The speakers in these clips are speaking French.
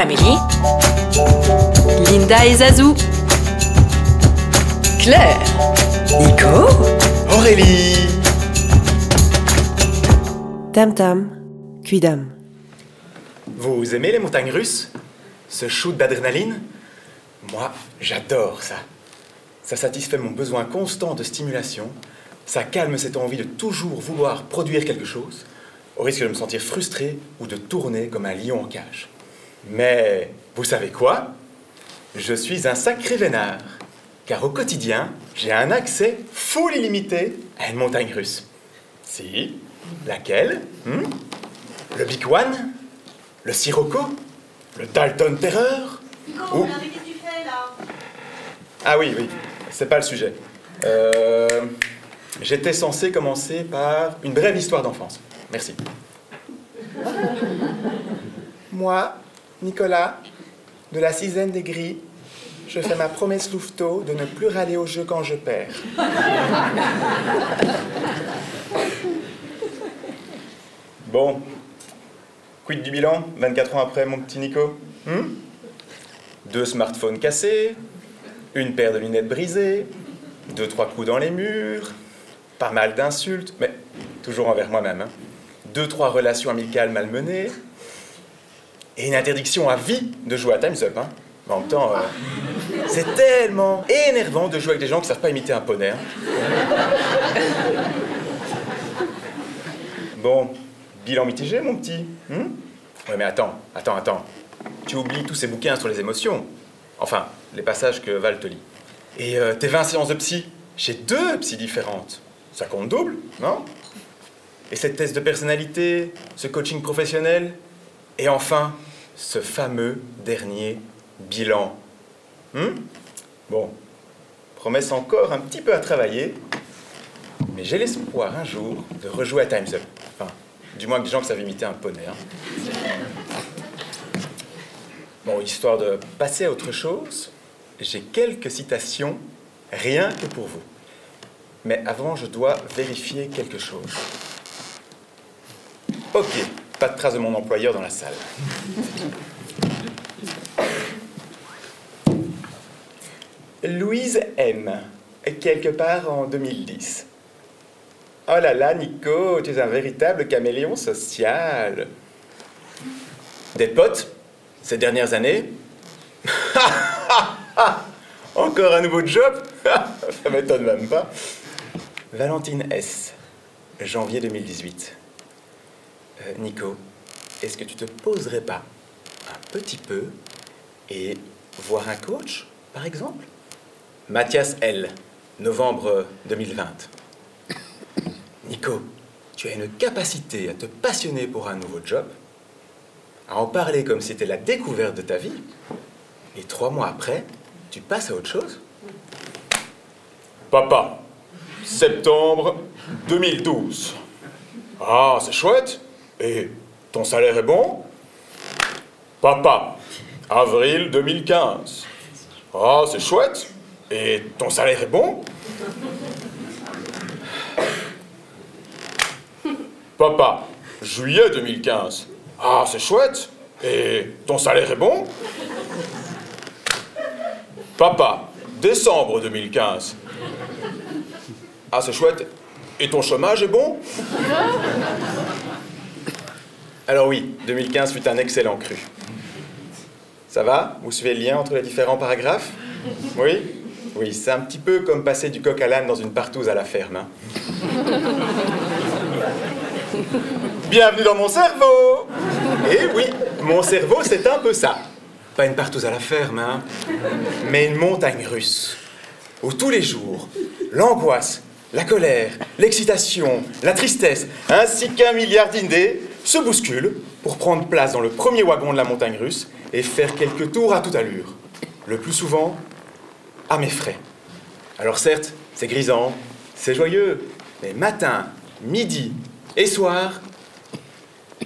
Amélie, Linda et Zazou, Claire, Nico, Aurélie Tam Tam, Cuidam. Vous aimez les montagnes russes? Ce shoot d'adrénaline? Moi, j'adore ça. Ça satisfait mon besoin constant de stimulation. Ça calme cette envie de toujours vouloir produire quelque chose, au risque de me sentir frustré ou de tourner comme un lion en cage. Mais vous savez quoi? Je suis un sacré vénard, car au quotidien, j'ai un accès full illimité à une montagne russe. Si? Laquelle? Hmm? Le Big One? Le Sirocco? Le Dalton Terreur? Nico, Où regardez qu'est-ce que tu fais là? Ah oui, oui, c'est pas le sujet. Euh, J'étais censé commencer par une brève histoire d'enfance. Merci. Moi, Nicolas, de la sixième des gris, je fais ma promesse louveteau de ne plus râler au jeu quand je perds. Bon. Quid du bilan 24 ans après, mon petit Nico Hmm Deux smartphones cassés, une paire de lunettes brisées, deux, trois coups dans les murs, pas mal d'insultes, mais toujours envers moi-même. hein. Deux, trois relations amicales malmenées, et une interdiction à vie de jouer à Time's Up. Hein. Mais en même temps, euh, c'est tellement énervant de jouer avec des gens qui ne savent pas imiter un poney. hein. Bon, bilan mitigé, mon petit. hmm? Ouais, mais attends, attends, attends. Tu oublies tous ces bouquins sur les émotions. Enfin, les passages que Val te lit. Et euh, tes 20 séances de psy, chez deux psys différentes. Ça compte double, non? Et cette test de personnalité, ce coaching professionnel, et enfin, ce fameux dernier bilan. Hmm? Bon, promesse encore un petit peu à travailler, mais j'ai l'espoir un jour de rejouer à Time's Up. Enfin, du moins que des gens qui savent imiter un poney. hein. Bon, histoire de passer à autre chose, j'ai quelques citations, rien que pour vous. Mais avant, je dois vérifier quelque chose. Ok, pas de trace de mon employeur dans la salle. Louise M, quelque part en 2010. Oh là là, Nico, tu es un véritable caméléon social. Des potes, ces dernières années Encore un nouveau job Ça m'étonne même pas. Valentine S, janvier 2018. Euh, Nico, est-ce que tu te poserais pas un petit peu et voir un coach, par exemple? Mathias L, novembre 2020. Nico, tu as une capacité à te passionner pour un nouveau job, à en parler comme si c'était la découverte de ta vie, et trois mois après, tu passes à autre chose? Papa, septembre 2012. Ah, c'est chouette. Et ton salaire est bon? Papa, avril 2015. Ah, c'est chouette. Et ton salaire est bon? Papa, juillet 2015. Ah, c'est chouette. Et ton salaire est bon? Papa, décembre 2015. Ah, c'est chouette. Et ton chômage est bon? Alors oui, 2015 fut un excellent cru. Ça va? Vous suivez le lien entre les différents paragraphes? Oui? Oui, c'est un petit peu comme passer du coq à l'âne dans une partouze à la ferme. hein. Bienvenue dans mon cerveau Eh oui, mon cerveau, c'est un peu ça. Pas une partouze à la ferme, hein, mais une montagne russe. Où tous les jours, l'angoisse, la colère, l'excitation, la tristesse, ainsi qu'un milliard d'idées se bousculent pour prendre place dans le premier wagon de la montagne russe et faire quelques tours à toute allure. Le plus souvent, à mes frais. Alors certes, c'est grisant, c'est joyeux, mais matin, midi et soir,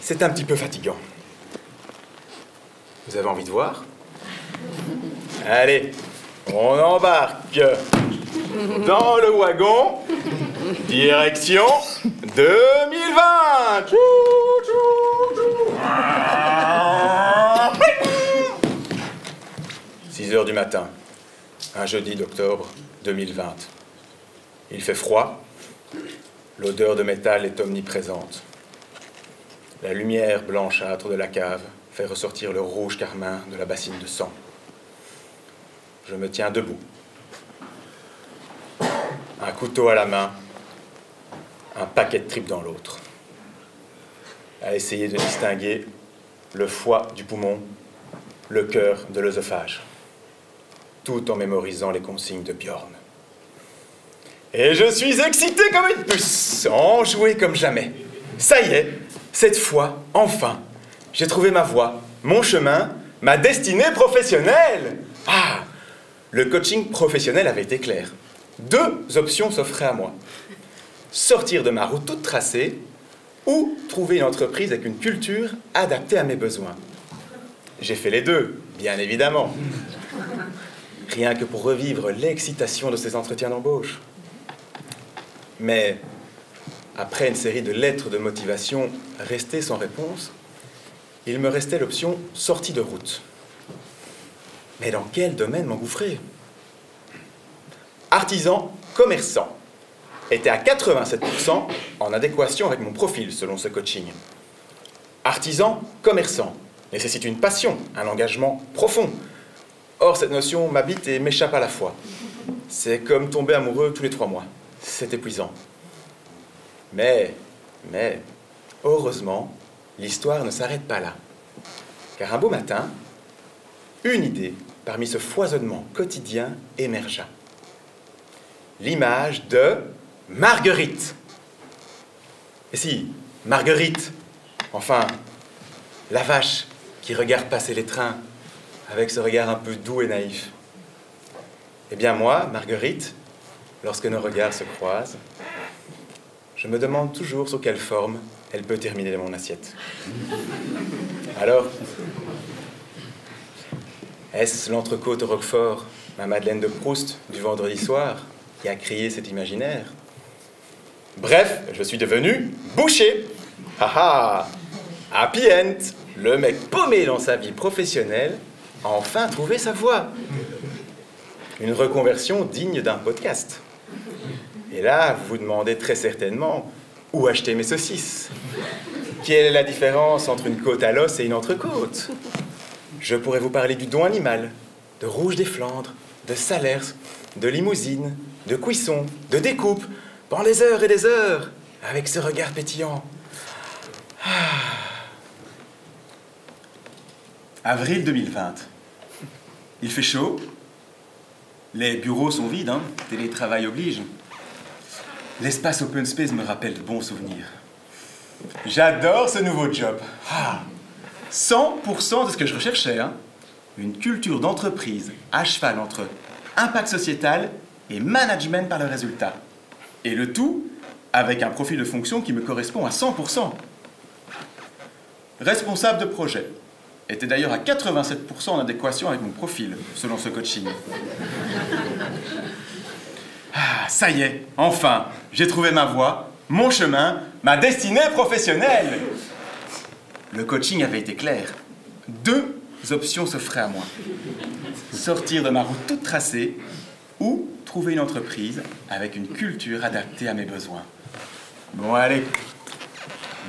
c'est un petit peu fatigant. Vous avez envie de voir? Allez, on embarque dans le wagon, direction 2020. Tchou, tchou, tchou. du matin, un jeudi d'octobre 2020. Il fait froid, l'odeur de métal est omniprésente. La lumière blanchâtre de la cave fait ressortir le rouge carmin de la bassine de sang. Je me tiens debout, un couteau à la main, un paquet de tripes dans l'autre, à essayer de distinguer le foie du poumon, le cœur de l'œsophage, tout en mémorisant les consignes de Bjorn. Et je suis excité comme une puce, enjoué comme jamais. Ça y est, cette fois, enfin, j'ai trouvé ma voie, mon chemin, ma destinée professionnelle. Ah, le coaching professionnel avait été clair. Deux options s'offraient à moi. Sortir de ma route toute tracée ou trouver une entreprise avec une culture adaptée à mes besoins. J'ai fait les deux, bien évidemment. Rien que pour revivre l'excitation de ces entretiens d'embauche. Mais après une série de lettres de motivation restées sans réponse, il me restait l'option sortie de route. Mais dans quel domaine m'engouffrer? Artisan, commerçant était à 87% en adéquation avec mon profil selon ce coaching. Artisan, commerçant nécessite une passion, un engagement profond. Or, cette notion m'habite et m'échappe à la fois. C'est comme tomber amoureux tous les trois mois. C'est épuisant. Mais, mais, heureusement, l'histoire ne s'arrête pas là. Car un beau matin, une idée parmi ce foisonnement quotidien émergea. L'image de Marguerite. Et si, Marguerite, enfin, la vache qui regarde passer les trains avec ce regard un peu doux et naïf. Eh bien moi, Marguerite, lorsque nos regards se croisent, je me demande toujours sous quelle forme elle peut terminer mon assiette. Alors, est-ce l'entrecôte Roquefort, ma Madeleine de Proust du vendredi soir, qui a créé cet imaginaire Bref, je suis devenu boucher. Haha Happy end Le mec paumé dans sa vie professionnelle a enfin trouvé sa voie. Une reconversion digne d'un podcast. Et là, vous vous demandez très certainement où acheter mes saucisses. Quelle est la différence entre une côte à l'os et une entrecôte? Je pourrais vous parler du don animal, de rouge des Flandres, de Salers, de limousine, de cuisson, de découpe, pendant des heures et des heures, avec ce regard pétillant. Ah. Avril 2020. Il fait chaud. Les bureaux sont vides, hein. télétravail oblige. L'espace open space me rappelle de bons souvenirs. J'adore ce nouveau job. Ah. 100% de ce que je recherchais. Hein. Une culture d'entreprise à cheval entre impact sociétal et management par le résultat. Et le tout avec un profil de fonction qui me correspond à 100%. Responsable de projet était d'ailleurs à 87% en adéquation avec mon profil, selon ce coaching. Ah, ça y est, enfin, j'ai trouvé ma voie, mon chemin, ma destinée professionnelle. Le coaching avait été clair. Deux options s'offraient à moi. Sortir de ma route toute tracée ou trouver une entreprise avec une culture adaptée à mes besoins. Bon, allez.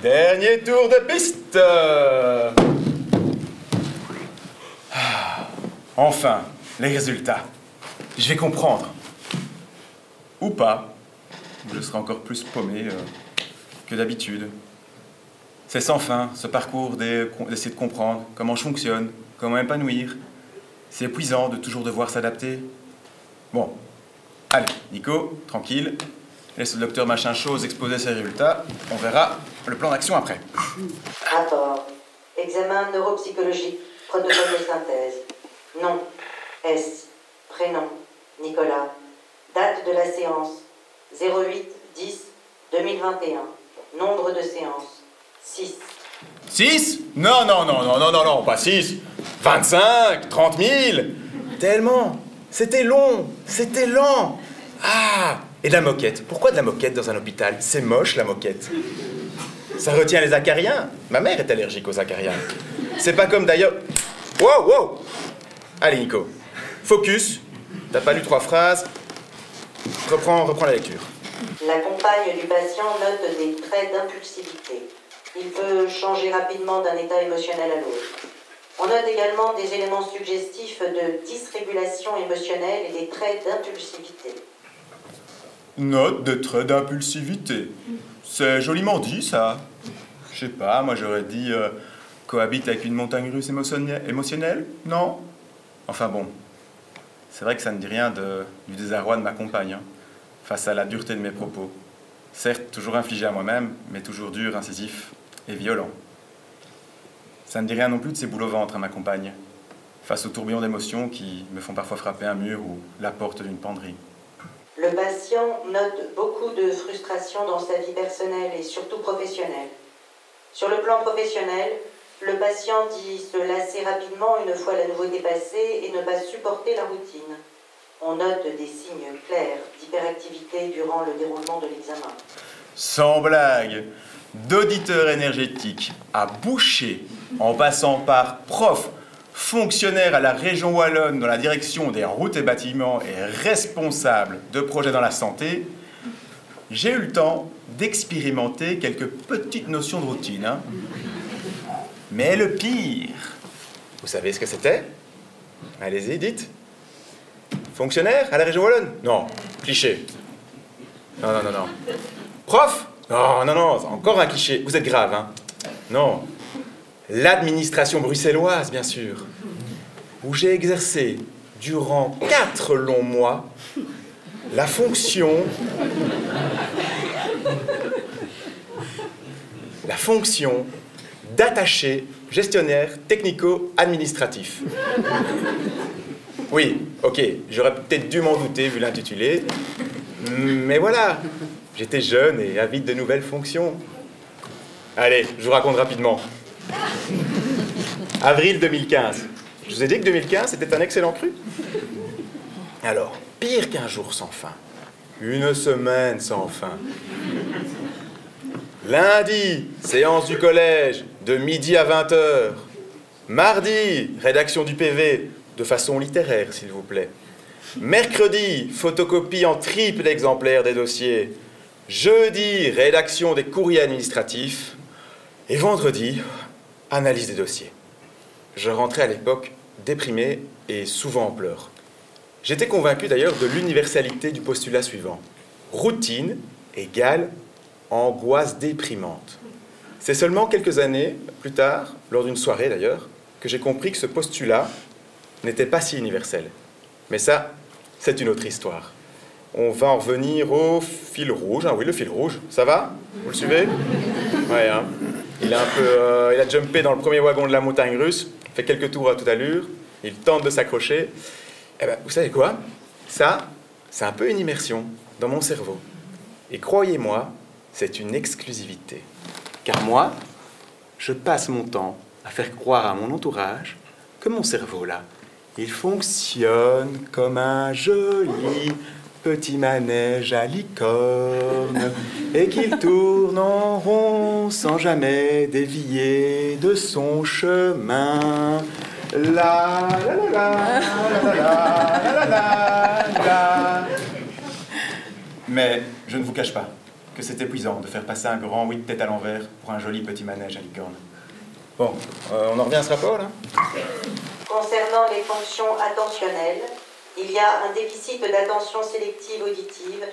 Dernier tour de piste. Ah, enfin, les résultats. Je vais comprendre. Ou pas. Je serai encore plus paumé euh, que d'habitude. C'est sans fin, ce parcours d'essayer de comprendre comment je fonctionne, comment épanouir. C'est épuisant de toujours devoir s'adapter. Bon, allez, Nico, tranquille. Laisse le docteur machin chose exposer ses résultats. On verra le plan d'action après. Rapport. Examen neuropsychologique. Protocole de synthèse. Nom. S. Prénom. Nicolas. Date de la séance. 08 10 2021. Nombre de séances. 6. 6 Non, non, non, non, non, non, non, pas 6. 25, 30 000. Tellement. C'était long, c'était lent. Ah Et de la moquette. Pourquoi de la moquette dans un hôpital? C'est moche la moquette. Ça retient les acariens. Ma mère est allergique aux acariens. C'est pas comme d'ailleurs. Wow, wow Allez, Nico. Focus. T'as pas lu trois phrases. Reprends, reprends la lecture. La compagne du patient note des traits d'impulsivité. Il peut changer rapidement d'un état émotionnel à l'autre. On note également des éléments suggestifs de dysrégulation émotionnelle et des traits d'impulsivité. Note de traits d'impulsivité. C'est joliment dit, ça. Je sais pas, moi j'aurais dit euh, cohabite avec une montagne russe émotionnelle, Non Enfin bon, c'est vrai que ça ne dit rien de, du désarroi de ma compagne, hein, face à la dureté de mes propos. Certes, toujours infligé à moi-même, mais toujours dur, incisif et violent. Ça ne dit rien non plus de ces boules au ventre à ma compagne, face aux tourbillons d'émotions qui me font parfois frapper un mur ou la porte d'une penderie. Le patient note beaucoup de frustration dans sa vie personnelle et surtout professionnelle. Sur le plan professionnel, le patient dit se lasser rapidement une fois la nouveauté passée et ne pas supporter la routine. On note des signes clairs d'hyperactivité durant le déroulement de l'examen. Sans blague, d'auditeur énergétique à boucher, en passant par prof, fonctionnaire à la région Wallonne dans la direction des routes et bâtiments et responsable de projets dans la santé, j'ai eu le temps d'expérimenter quelques petites notions de routine. hein. Mais le pire, vous savez ce que c'était? Allez-y, dites. Fonctionnaire à la région Wallonne? Non, cliché. Non, non, non, non. Prof? Non, non, non, encore un cliché. Vous êtes grave, hein Non. L'administration bruxelloise, bien sûr, où j'ai exercé durant quatre longs mois la fonction. La fonction d'attaché gestionnaire technico-administratif. Oui, ok, j'aurais peut-être dû m'en douter vu l'intitulé, mais voilà, j'étais jeune et avide de nouvelles fonctions. Allez, je vous raconte rapidement. Avril 2015. Je vous ai dit que 2015 c'était un excellent cru. Alors, pire qu'un jour sans fin. Une semaine sans fin. Lundi, séance du collège, de midi à 20h. Mardi, rédaction du PV, de façon littéraire, s'il vous plaît. Mercredi, photocopie en triple exemplaire des dossiers. Jeudi, rédaction des courriers administratifs. Et vendredi, analyse des dossiers. Je rentrais à l'époque déprimé et souvent en pleurs. J'étais convaincu d'ailleurs de l'universalité du postulat suivant. Routine égale angoisse déprimante. C'est seulement quelques années plus tard, lors d'une soirée d'ailleurs, que j'ai compris que ce postulat n'était pas si universel. Mais ça, c'est une autre histoire. On va en revenir au fil rouge. Ah oui, le fil rouge. Ça va? Vous le suivez? Ouais, hein. Il a un peu, euh, il a jumpé dans le premier wagon de la montagne russe, fait quelques tours à toute allure. Il tente de s'accrocher. Eh ben, vous savez quoi? Ça, c'est un peu une immersion dans mon cerveau. Et croyez-moi, c'est une exclusivité. Car moi, je passe mon temps à faire croire à mon entourage que mon cerveau, là, il fonctionne comme un joli petit manège à licorne et qu'il tourne en rond sans jamais dévier de son chemin. La la la la la la la la Mais je ne vous cache pas que c'est épuisant de faire passer un grand oui de tête à l'envers pour un joli petit manège à licorne. Bon, euh, on en revient à ce rapport là? Concernant les fonctions attentionnelles, il y a un déficit d'attention sélective auditive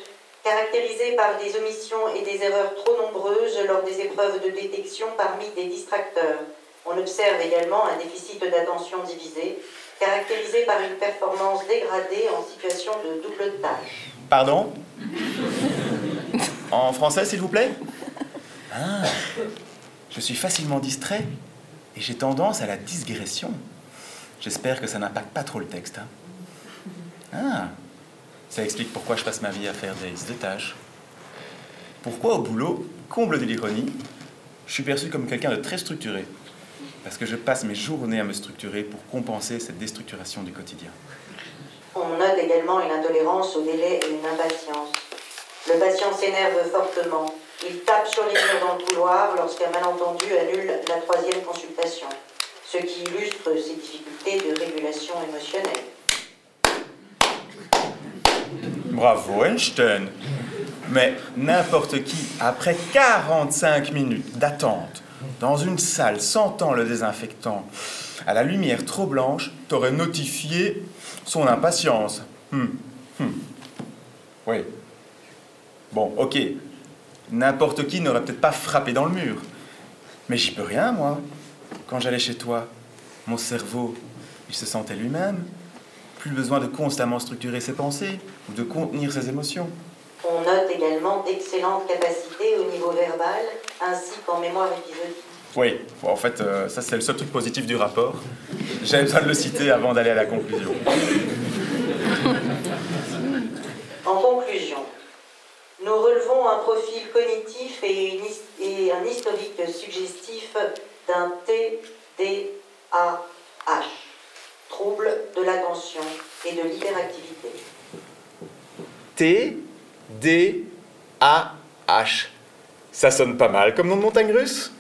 caractérisé par des omissions et des erreurs trop nombreuses lors des épreuves de détection parmi des distracteurs. On observe également un déficit d'attention divisée caractérisé par une performance dégradée en situation de double tâche. Pardon? En français, s'il vous plaît? Ah, je suis facilement distrait et j'ai tendance à la digression. J'espère que ça n'impacte pas trop le texte. hein. Ah, ça explique pourquoi je passe ma vie à faire des de tâches. Pourquoi au boulot, comble de l'ironie, je suis perçu comme quelqu'un de très structuré. Parce que je passe mes journées à me structurer pour compenser cette déstructuration du quotidien. On note également une intolérance au délai et une impatience. Le patient s'énerve fortement. Il tape sur les murs dans le couloir lorsqu'un malentendu annule la troisième consultation, ce qui illustre ses difficultés de régulation émotionnelle. Bravo Einstein. Mais n'importe qui, après 45 minutes d'attente, dans une salle sentant le désinfectant, à la lumière trop blanche, t'aurait notifié son impatience. Hmm, hmm. Oui. Bon, ok. N'importe qui n'aurait peut-être pas frappé dans le mur. Mais j'y peux rien, moi. Quand j'allais chez toi, mon cerveau, il se sentait lui-même. Plus besoin de constamment structurer ses pensées ou de contenir ses émotions. On note également d'excellentes capacités au niveau verbal ainsi qu'en mémoire épisodique. Oui, en fait, euh, ça c'est le seul truc positif du rapport. J'avais besoin de le citer avant d'aller à la conclusion. En conclusion, nous relevons un profil cognitif et, une his- et un historique suggestif d'un TDAH, de l'attention et de l'hyperactivité. T, D, A, H. Ça sonne pas mal comme nom de montagne russe?